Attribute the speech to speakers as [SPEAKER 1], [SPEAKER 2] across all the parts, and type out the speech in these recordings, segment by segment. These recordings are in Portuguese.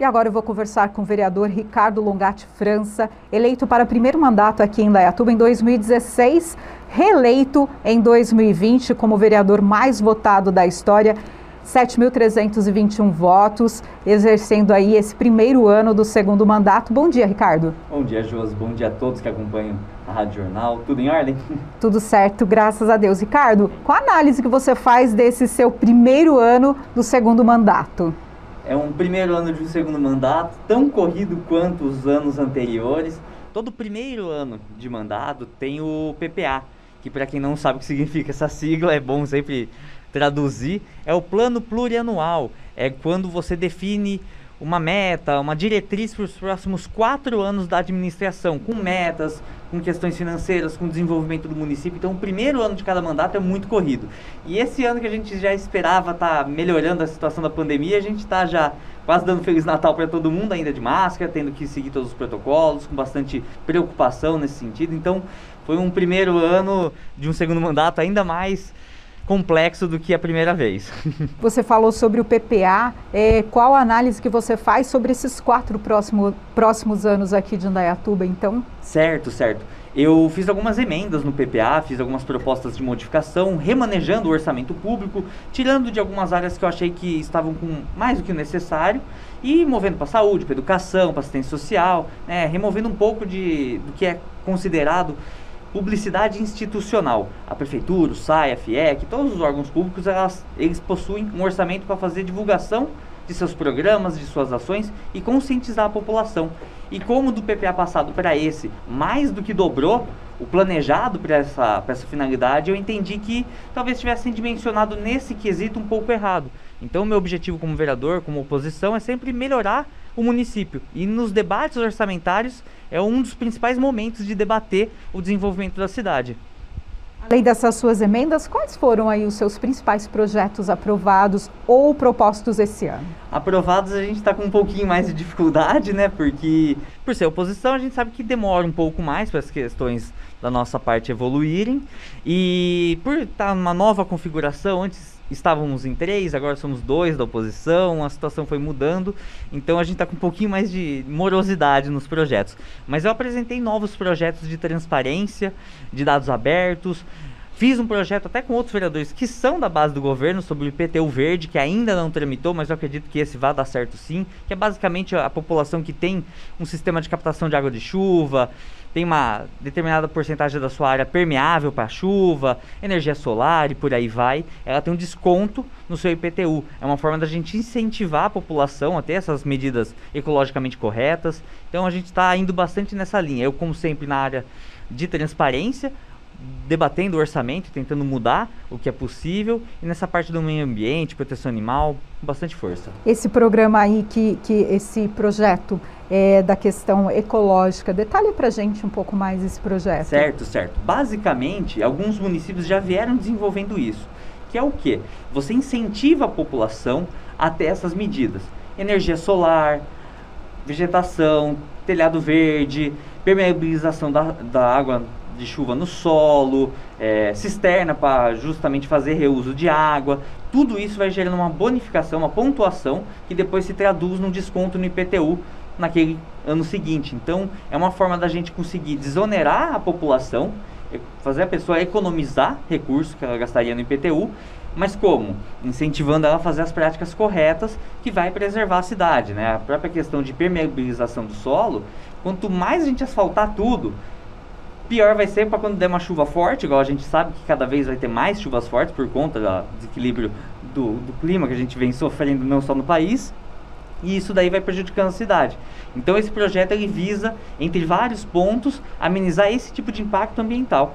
[SPEAKER 1] E agora eu vou conversar com o vereador Ricardo Longatti França, eleito para primeiro mandato aqui em Dayatuba em 2016, reeleito em 2020 como vereador mais votado da história. 7.321 votos, exercendo aí esse primeiro ano do segundo mandato. Bom dia, Ricardo.
[SPEAKER 2] Bom dia, Josi. Bom dia a todos que acompanham a Rádio Jornal. Tudo em ordem?
[SPEAKER 1] Tudo certo, graças a Deus. Ricardo, qual a análise que você faz desse seu primeiro ano do segundo mandato?
[SPEAKER 2] É um primeiro ano de um segundo mandato, tão corrido quanto os anos anteriores. Todo primeiro ano de mandato tem o PPA, que para quem não sabe o que significa essa sigla, é bom sempre traduzir, é o plano plurianual. É quando você define uma meta, uma diretriz para os próximos quatro anos da administração, com metas, com questões financeiras, com desenvolvimento do município. Então, o primeiro ano de cada mandato é muito corrido. E esse ano que a gente já esperava estar tá melhorando a situação da pandemia, a gente está já quase dando Feliz Natal para todo mundo, ainda de máscara, tendo que seguir todos os protocolos, com bastante preocupação nesse sentido. Então, foi um primeiro ano de um segundo mandato ainda mais complexo do que a primeira vez.
[SPEAKER 1] Você falou sobre o PPA. É, qual a análise que você faz sobre esses quatro próximo, próximos anos aqui de Indaiatuba, então?
[SPEAKER 2] Certo, certo. Eu fiz algumas emendas no PPA, fiz algumas propostas de modificação, remanejando o orçamento público, tirando de algumas áreas que eu achei que estavam com mais do que o necessário e movendo para saúde, para educação, para assistência social, né, removendo um pouco de, do que é considerado publicidade institucional. A prefeitura, o SAI, a FIEC, todos os órgãos públicos, elas, eles possuem um orçamento para fazer divulgação de seus programas, de suas ações e conscientizar a população. E como do PPA passado para esse mais do que dobrou o planejado para essa, essa finalidade, eu entendi que talvez tivessem dimensionado nesse quesito um pouco errado. Então, meu objetivo como vereador, como oposição, é sempre melhorar o município. E nos debates orçamentários é um dos principais momentos de debater o desenvolvimento da cidade.
[SPEAKER 1] Além dessas suas emendas, quais foram aí os seus principais projetos aprovados ou propostos esse ano?
[SPEAKER 2] Aprovados a gente está com um pouquinho mais de dificuldade, né? Porque por ser oposição a gente sabe que demora um pouco mais para as questões da nossa parte evoluírem e por estar tá numa nova configuração antes estávamos em três, agora somos dois da oposição, a situação foi mudando, então a gente está com um pouquinho mais de morosidade nos projetos. Mas eu apresentei novos projetos de transparência, de dados abertos, Fiz um projeto até com outros vereadores que são da base do governo sobre o IPTU verde, que ainda não tramitou, mas eu acredito que esse vai dar certo sim, que é basicamente a população que tem um sistema de captação de água de chuva, tem uma determinada porcentagem da sua área permeável para chuva, energia solar e por aí vai, ela tem um desconto no seu IPTU. É uma forma da gente incentivar a população a ter essas medidas ecologicamente corretas. Então a gente está indo bastante nessa linha. Eu, como sempre, na área de transparência, debatendo o orçamento, tentando mudar o que é possível e nessa parte do meio ambiente, proteção animal, com bastante força.
[SPEAKER 1] Esse programa aí, que, que esse projeto é, da questão ecológica, detalhe para gente um pouco mais esse projeto.
[SPEAKER 2] Certo, certo. Basicamente, alguns municípios já vieram desenvolvendo isso, que é o que? Você incentiva a população a ter essas medidas. Energia solar, vegetação, telhado verde, permeabilização da, da água de chuva no solo, é, cisterna para justamente fazer reuso de água. Tudo isso vai gerando uma bonificação, uma pontuação que depois se traduz num desconto no IPTU naquele ano seguinte. Então, é uma forma da gente conseguir desonerar a população, fazer a pessoa economizar recursos que ela gastaria no IPTU, mas como? Incentivando ela a fazer as práticas corretas que vai preservar a cidade, né? A própria questão de permeabilização do solo, quanto mais a gente asfaltar tudo, Pior vai ser para quando der uma chuva forte, igual a gente sabe que cada vez vai ter mais chuvas fortes por conta do desequilíbrio do, do clima que a gente vem sofrendo não só no país, e isso daí vai prejudicando a cidade. Então esse projeto ele visa, entre vários pontos, amenizar esse tipo de impacto ambiental.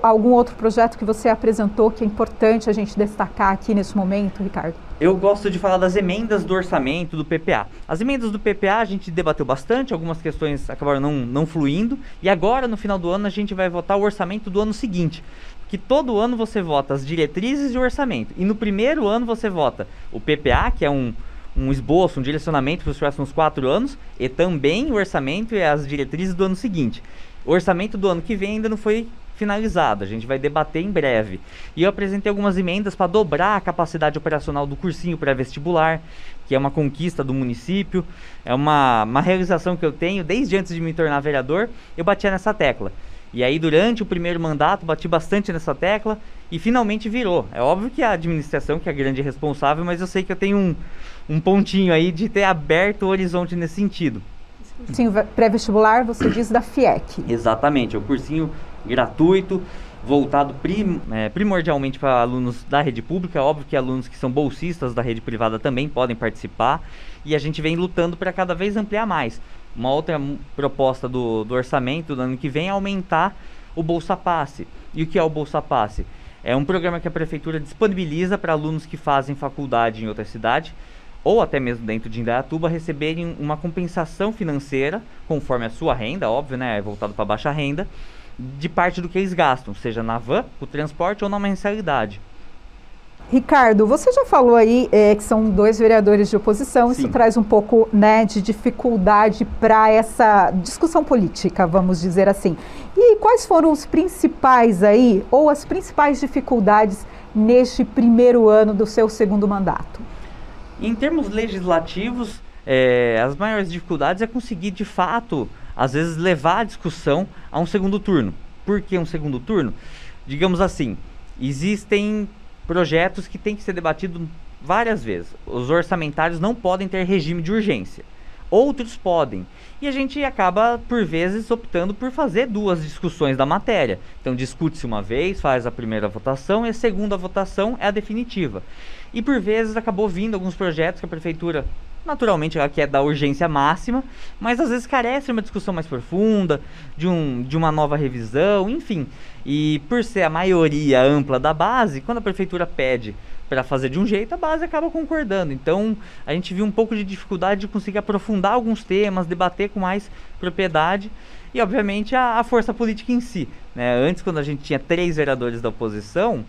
[SPEAKER 1] Algum outro projeto que você apresentou que é importante a gente destacar aqui nesse momento, Ricardo?
[SPEAKER 2] Eu gosto de falar das emendas do orçamento do PPA. As emendas do PPA a gente debateu bastante, algumas questões acabaram não, não fluindo, e agora no final do ano a gente vai votar o orçamento do ano seguinte. Que todo ano você vota as diretrizes e o orçamento. E no primeiro ano você vota o PPA, que é um, um esboço, um direcionamento para os próximos quatro anos, e também o orçamento e as diretrizes do ano seguinte. O orçamento do ano que vem ainda não foi finalizado. A gente vai debater em breve. E eu apresentei algumas emendas para dobrar a capacidade operacional do cursinho pré-vestibular, que é uma conquista do município, é uma, uma realização que eu tenho desde antes de me tornar vereador. Eu batia nessa tecla. E aí, durante o primeiro mandato, bati bastante nessa tecla e finalmente virou. É óbvio que a administração que é a grande responsável, mas eu sei que eu tenho um, um pontinho aí de ter aberto o horizonte nesse sentido.
[SPEAKER 1] Sim, pré-vestibular, você diz da FIEC.
[SPEAKER 2] Exatamente, é um cursinho gratuito, voltado prim, é, primordialmente para alunos da rede pública. Óbvio que alunos que são bolsistas da rede privada também podem participar. E a gente vem lutando para cada vez ampliar mais. Uma outra proposta do, do orçamento do ano que vem é aumentar o Bolsa Passe. E o que é o Bolsa Passe? É um programa que a prefeitura disponibiliza para alunos que fazem faculdade em outra cidade ou até mesmo dentro de Indaiatuba receberem uma compensação financeira, conforme a sua renda, óbvio, né, é voltado para baixa renda, de parte do que eles gastam, seja na van, o transporte ou na mensalidade.
[SPEAKER 1] Ricardo, você já falou aí é, que são dois vereadores de oposição, Sim. isso traz um pouco né, de dificuldade para essa discussão política, vamos dizer assim. E quais foram os principais aí, ou as principais dificuldades neste primeiro ano do seu segundo mandato?
[SPEAKER 2] Em termos legislativos, é, as maiores dificuldades é conseguir de fato, às vezes, levar a discussão a um segundo turno. Por que um segundo turno? Digamos assim, existem projetos que têm que ser debatidos várias vezes. Os orçamentários não podem ter regime de urgência. Outros podem. E a gente acaba, por vezes, optando por fazer duas discussões da matéria. Então, discute-se uma vez, faz a primeira votação e a segunda votação é a definitiva. E por vezes acabou vindo alguns projetos que a prefeitura, naturalmente, ela quer da urgência máxima, mas às vezes carece de uma discussão mais profunda, de, um, de uma nova revisão, enfim. E por ser a maioria ampla da base, quando a prefeitura pede para fazer de um jeito, a base acaba concordando. Então, a gente viu um pouco de dificuldade de conseguir aprofundar alguns temas, debater com mais propriedade e, obviamente, a, a força política em si. Né? Antes, quando a gente tinha três vereadores da oposição,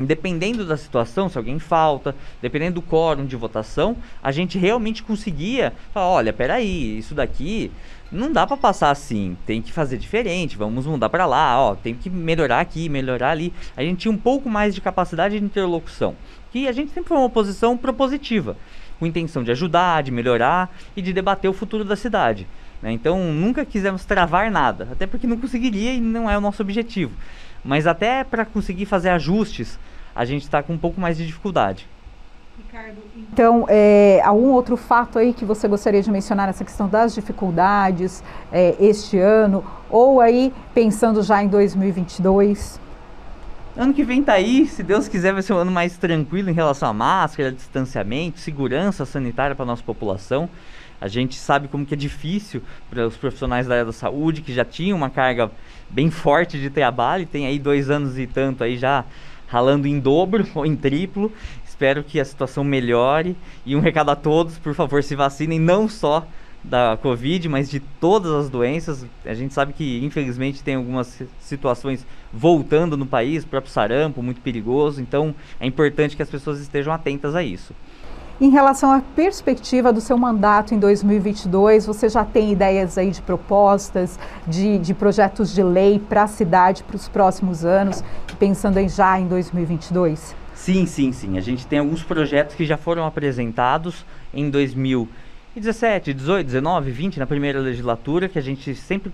[SPEAKER 2] dependendo da situação, se alguém falta, dependendo do quórum de votação, a gente realmente conseguia falar, olha, peraí, isso daqui não dá para passar assim, tem que fazer diferente, vamos mudar para lá, ó, tem que melhorar aqui, melhorar ali. A gente tinha um pouco mais de capacidade de interlocução, que a gente sempre foi uma oposição propositiva, com intenção de ajudar, de melhorar e de debater o futuro da cidade. Né? Então nunca quisemos travar nada, até porque não conseguiria e não é o nosso objetivo. Mas até para conseguir fazer ajustes a gente está com um pouco mais de dificuldade.
[SPEAKER 1] Ricardo, então, é, algum outro fato aí que você gostaria de mencionar nessa questão das dificuldades é, este ano, ou aí pensando já em 2022?
[SPEAKER 2] Ano que vem tá aí, se Deus quiser, vai ser um ano mais tranquilo em relação à máscara, distanciamento, segurança sanitária para a nossa população. A gente sabe como que é difícil para os profissionais da área da saúde, que já tinham uma carga bem forte de trabalho, tem aí dois anos e tanto aí já ralando em dobro ou em triplo. Espero que a situação melhore. E um recado a todos, por favor, se vacinem não só da Covid, mas de todas as doenças. A gente sabe que, infelizmente, tem algumas situações voltando no país, próprio sarampo, muito perigoso. Então, é importante que as pessoas estejam atentas a isso.
[SPEAKER 1] Em relação à perspectiva do seu mandato em 2022, você já tem ideias aí de propostas, de, de projetos de lei para a cidade para os próximos anos, pensando em já em 2022?
[SPEAKER 2] Sim, sim, sim. A gente tem alguns projetos que já foram apresentados em 2017, 18, 19, 20, na primeira legislatura, que a gente sempre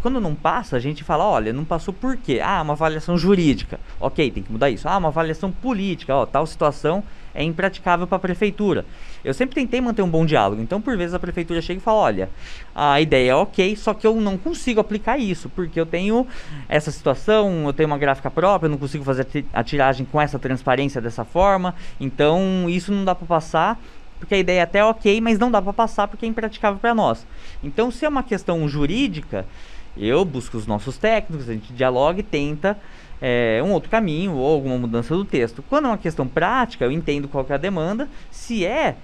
[SPEAKER 2] quando não passa, a gente fala, olha, não passou por quê? Ah, uma avaliação jurídica. Ok, tem que mudar isso. Ah, uma avaliação política. Ó, tal situação é impraticável para a prefeitura. Eu sempre tentei manter um bom diálogo. Então, por vezes, a prefeitura chega e fala, olha, a ideia é ok, só que eu não consigo aplicar isso, porque eu tenho essa situação, eu tenho uma gráfica própria, eu não consigo fazer a tiragem com essa transparência dessa forma. Então, isso não dá para passar porque a ideia é até ok, mas não dá para passar porque é impraticável para nós. Então, se é uma questão jurídica, eu busco os nossos técnicos, a gente dialoga e tenta é, um outro caminho ou alguma mudança do texto. Quando é uma questão prática, eu entendo qual é a demanda. Se é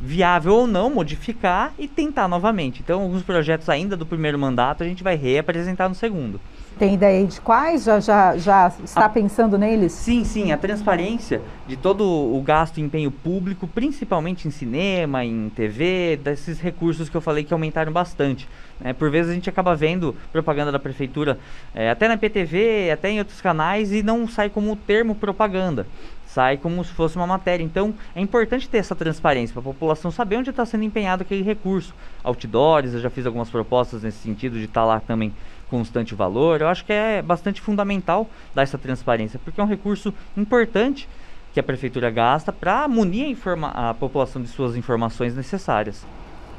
[SPEAKER 2] viável ou não modificar e tentar novamente. Então, alguns projetos ainda do primeiro mandato a gente vai reapresentar no segundo.
[SPEAKER 1] Tem ideia de quais? Já, já, já está a, pensando neles?
[SPEAKER 2] Sim, sim. A transparência de todo o gasto e empenho público, principalmente em cinema, em TV, desses recursos que eu falei que aumentaram bastante. É, por vezes a gente acaba vendo propaganda da prefeitura, é, até na PTV, até em outros canais, e não sai como termo propaganda sai como se fosse uma matéria. Então, é importante ter essa transparência para a população saber onde está sendo empenhado aquele recurso. Outdoors, eu já fiz algumas propostas nesse sentido de estar tá lá também constante valor. Eu acho que é bastante fundamental dar essa transparência, porque é um recurso importante que a prefeitura gasta para munir a, a população de suas informações necessárias.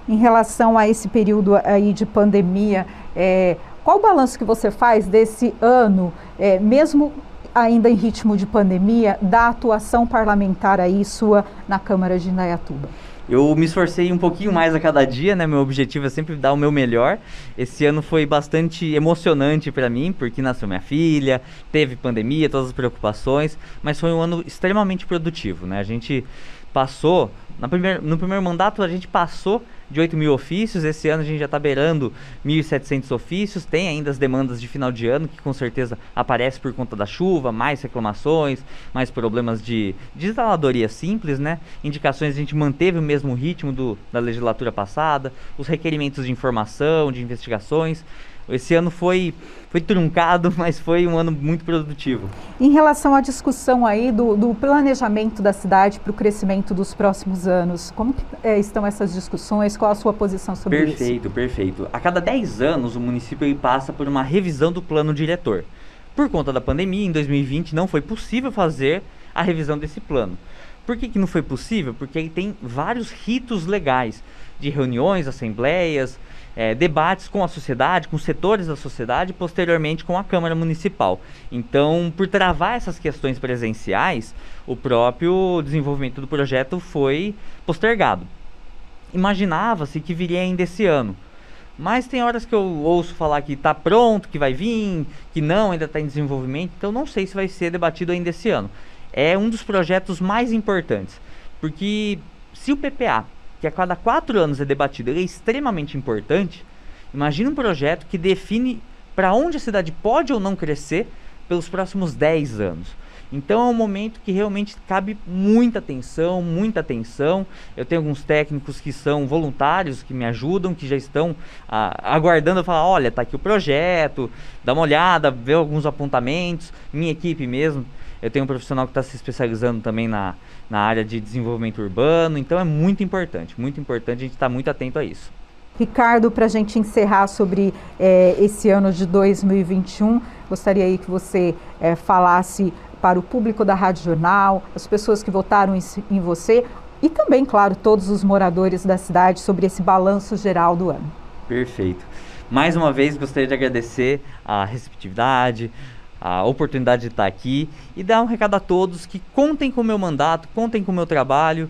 [SPEAKER 1] Em relação a esse período aí de pandemia, é, qual o balanço que você faz desse ano, é, mesmo ainda em ritmo de pandemia, da atuação parlamentar aí sua na Câmara de Indaiatuba?
[SPEAKER 2] Eu me esforcei um pouquinho mais a cada dia, né? Meu objetivo é sempre dar o meu melhor. Esse ano foi bastante emocionante para mim, porque nasceu minha filha, teve pandemia, todas as preocupações, mas foi um ano extremamente produtivo, né? A gente passou, primeir, no primeiro mandato a gente passou de 8 mil ofícios. Esse ano a gente já está beirando 1.700 ofícios. Tem ainda as demandas de final de ano, que com certeza aparece por conta da chuva, mais reclamações, mais problemas de, de instaladoria simples, né? Indicações a gente manteve o mesmo ritmo do, da legislatura passada, os requerimentos de informação, de investigações. Esse ano foi, foi truncado, mas foi um ano muito produtivo.
[SPEAKER 1] Em relação à discussão aí do, do planejamento da cidade para o crescimento dos próximos anos, como que, é, estão essas discussões? Qual a sua posição sobre
[SPEAKER 2] perfeito, isso? Perfeito, perfeito. A cada 10 anos, o município passa por uma revisão do plano diretor. Por conta da pandemia, em 2020 não foi possível fazer a revisão desse plano. Por que, que não foi possível? Porque ele tem vários ritos legais de reuniões, assembleias, é, debates com a sociedade, com setores da sociedade, posteriormente com a Câmara Municipal. Então, por travar essas questões presenciais, o próprio desenvolvimento do projeto foi postergado. Imaginava-se que viria ainda esse ano. Mas tem horas que eu ouço falar que está pronto, que vai vir, que não, ainda está em desenvolvimento. Então não sei se vai ser debatido ainda esse ano. É um dos projetos mais importantes. Porque se o PPA que a cada quatro anos é debatido, ele é extremamente importante. Imagine um projeto que define para onde a cidade pode ou não crescer pelos próximos 10 anos. Então é um momento que realmente cabe muita atenção, muita atenção. Eu tenho alguns técnicos que são voluntários, que me ajudam, que já estão ah, aguardando falar, olha, tá aqui o projeto, dá uma olhada, vê alguns apontamentos. Minha equipe mesmo eu tenho um profissional que está se especializando também na, na área de desenvolvimento urbano, então é muito importante, muito importante a gente estar tá muito atento a isso.
[SPEAKER 1] Ricardo, para a gente encerrar sobre é, esse ano de 2021, gostaria aí que você é, falasse para o público da Rádio Jornal, as pessoas que votaram em, em você e também, claro, todos os moradores da cidade sobre esse balanço geral do ano.
[SPEAKER 2] Perfeito. Mais uma vez gostaria de agradecer a receptividade, a oportunidade de estar aqui e dar um recado a todos que contem com o meu mandato, contem com o meu trabalho,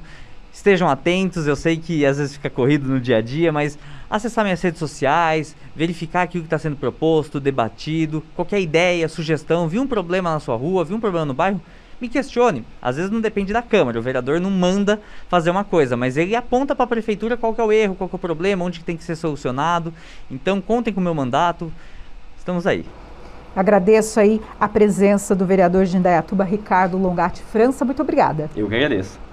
[SPEAKER 2] estejam atentos. Eu sei que às vezes fica corrido no dia a dia, mas acessar minhas redes sociais, verificar aquilo que está sendo proposto, debatido, qualquer ideia, sugestão, viu um problema na sua rua, viu um problema no bairro, me questione. Às vezes não depende da Câmara, o vereador não manda fazer uma coisa, mas ele aponta para a prefeitura qual é o erro, qual é o problema, onde tem que ser solucionado. Então contem com o meu mandato, estamos aí.
[SPEAKER 1] Agradeço aí a presença do vereador de Indaiatuba, Ricardo Longatti França. Muito obrigada.
[SPEAKER 2] Eu que agradeço.